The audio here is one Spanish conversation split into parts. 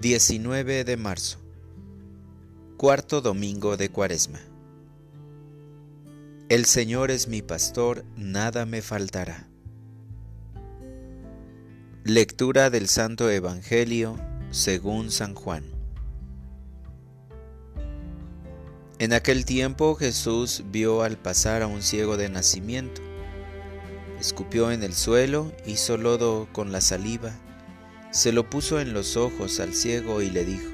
19 de marzo, cuarto domingo de Cuaresma. El Señor es mi pastor, nada me faltará. Lectura del Santo Evangelio según San Juan. En aquel tiempo Jesús vio al pasar a un ciego de nacimiento. Escupió en el suelo, hizo lodo con la saliva, se lo puso en los ojos al ciego y le dijo,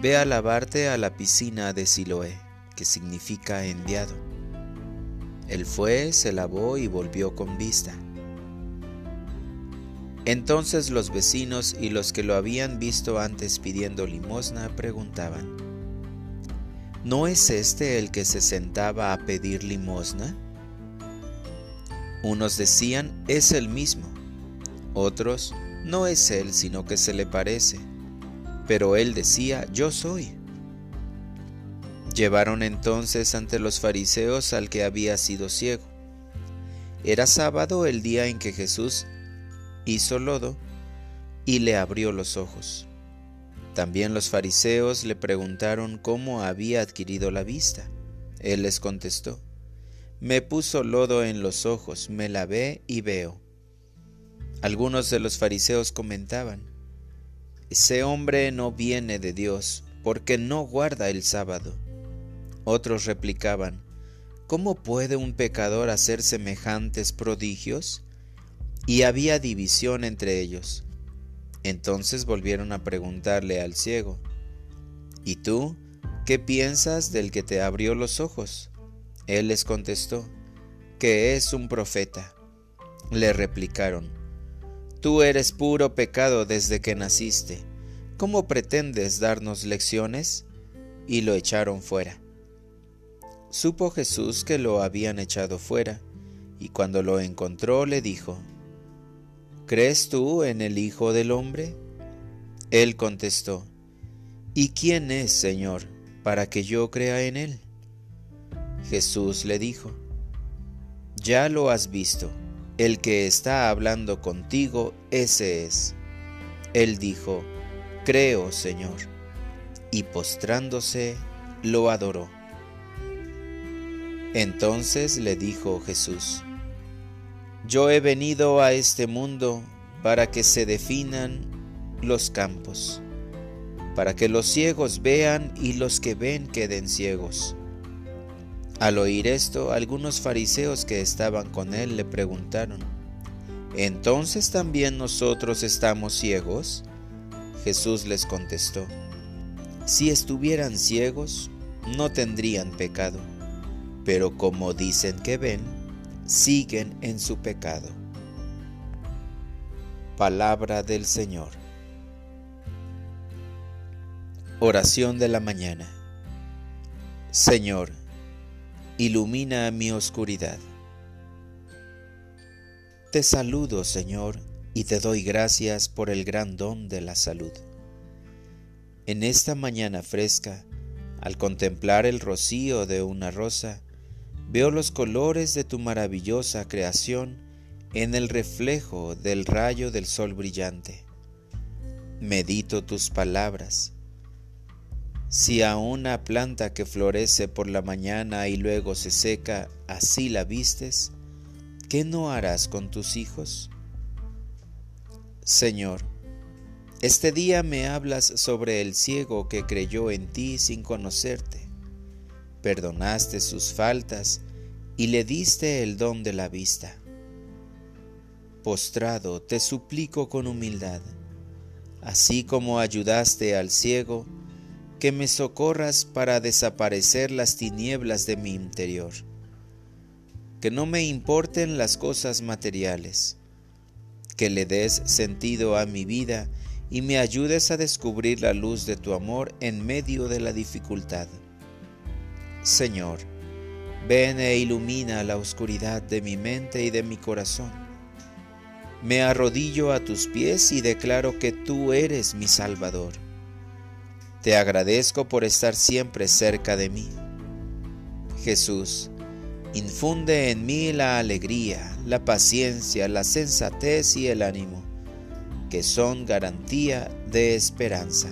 Ve a lavarte a la piscina de Siloé, que significa enviado. Él fue, se lavó y volvió con vista. Entonces los vecinos y los que lo habían visto antes pidiendo limosna preguntaban, ¿No es este el que se sentaba a pedir limosna? Unos decían, es el mismo. Otros, no es él, sino que se le parece. Pero él decía, yo soy. Llevaron entonces ante los fariseos al que había sido ciego. Era sábado el día en que Jesús hizo lodo y le abrió los ojos. También los fariseos le preguntaron cómo había adquirido la vista. Él les contestó, Me puso lodo en los ojos, me lavé y veo. Algunos de los fariseos comentaban, Ese hombre no viene de Dios, porque no guarda el sábado. Otros replicaban, ¿Cómo puede un pecador hacer semejantes prodigios? Y había división entre ellos. Entonces volvieron a preguntarle al ciego, ¿Y tú qué piensas del que te abrió los ojos? Él les contestó, que es un profeta. Le replicaron, Tú eres puro pecado desde que naciste. ¿Cómo pretendes darnos lecciones? Y lo echaron fuera. Supo Jesús que lo habían echado fuera, y cuando lo encontró le dijo, ¿Crees tú en el Hijo del Hombre? Él contestó, ¿Y quién es, Señor, para que yo crea en él? Jesús le dijo, Ya lo has visto el que está hablando contigo, ese es. Él dijo, Creo, Señor. Y postrándose, lo adoró. Entonces le dijo Jesús, Yo he venido a este mundo para que se definan los campos, para que los ciegos vean y los que ven queden ciegos al oír esto, algunos fariseos que estaban con él le preguntaron, ¿entonces también nosotros estamos ciegos? Jesús les contestó, si estuvieran ciegos, no tendrían pecado, pero como dicen que ven, siguen en su pecado. Palabra del Señor. Oración de la mañana. Señor, ilumina mi oscuridad. Te saludo, Señor, y te doy gracias por el gran don de la salud. En esta mañana fresca, al contemplar el rocío de una rosa, veo los colores de tu maravillosa creación en el reflejo del rayo del sol brillante. Medito tus palabras, si a una planta que florece por la mañana y luego se seca, así la vistes, ¿qué no harás con tus hijos? Señor, este día me hablas sobre el ciego que creyó en ti sin conocerte. Perdonaste sus faltas y le diste el don de la vista. Postrado te suplico con humildad, así como ayudaste al ciego, que me socorras para desaparecer las tinieblas de mi interior. Que no me importen las cosas materiales. Que le des sentido a mi vida y me ayudes a descubrir la luz de tu amor en medio de la dificultad. Señor, ven e ilumina la oscuridad de mi mente y de mi corazón. Me arrodillo a tus pies y declaro que tú eres mi Salvador te agradezco por estar siempre cerca de mí. Jesús, infunde en mí la alegría, la paciencia, la sensatez y el ánimo, que son garantía de esperanza.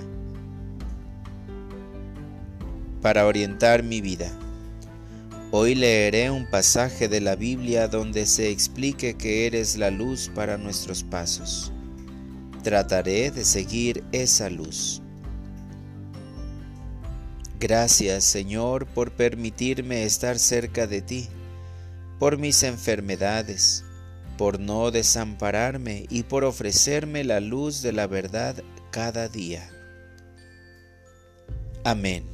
Para orientar mi vida. Hoy leeré un pasaje de la Biblia donde se explique que eres la luz para nuestros pasos. Trataré de seguir esa luz. Gracias Señor por permitirme estar cerca de ti, por mis enfermedades, por no desampararme y por ofrecerme la luz de la verdad cada día. Amén.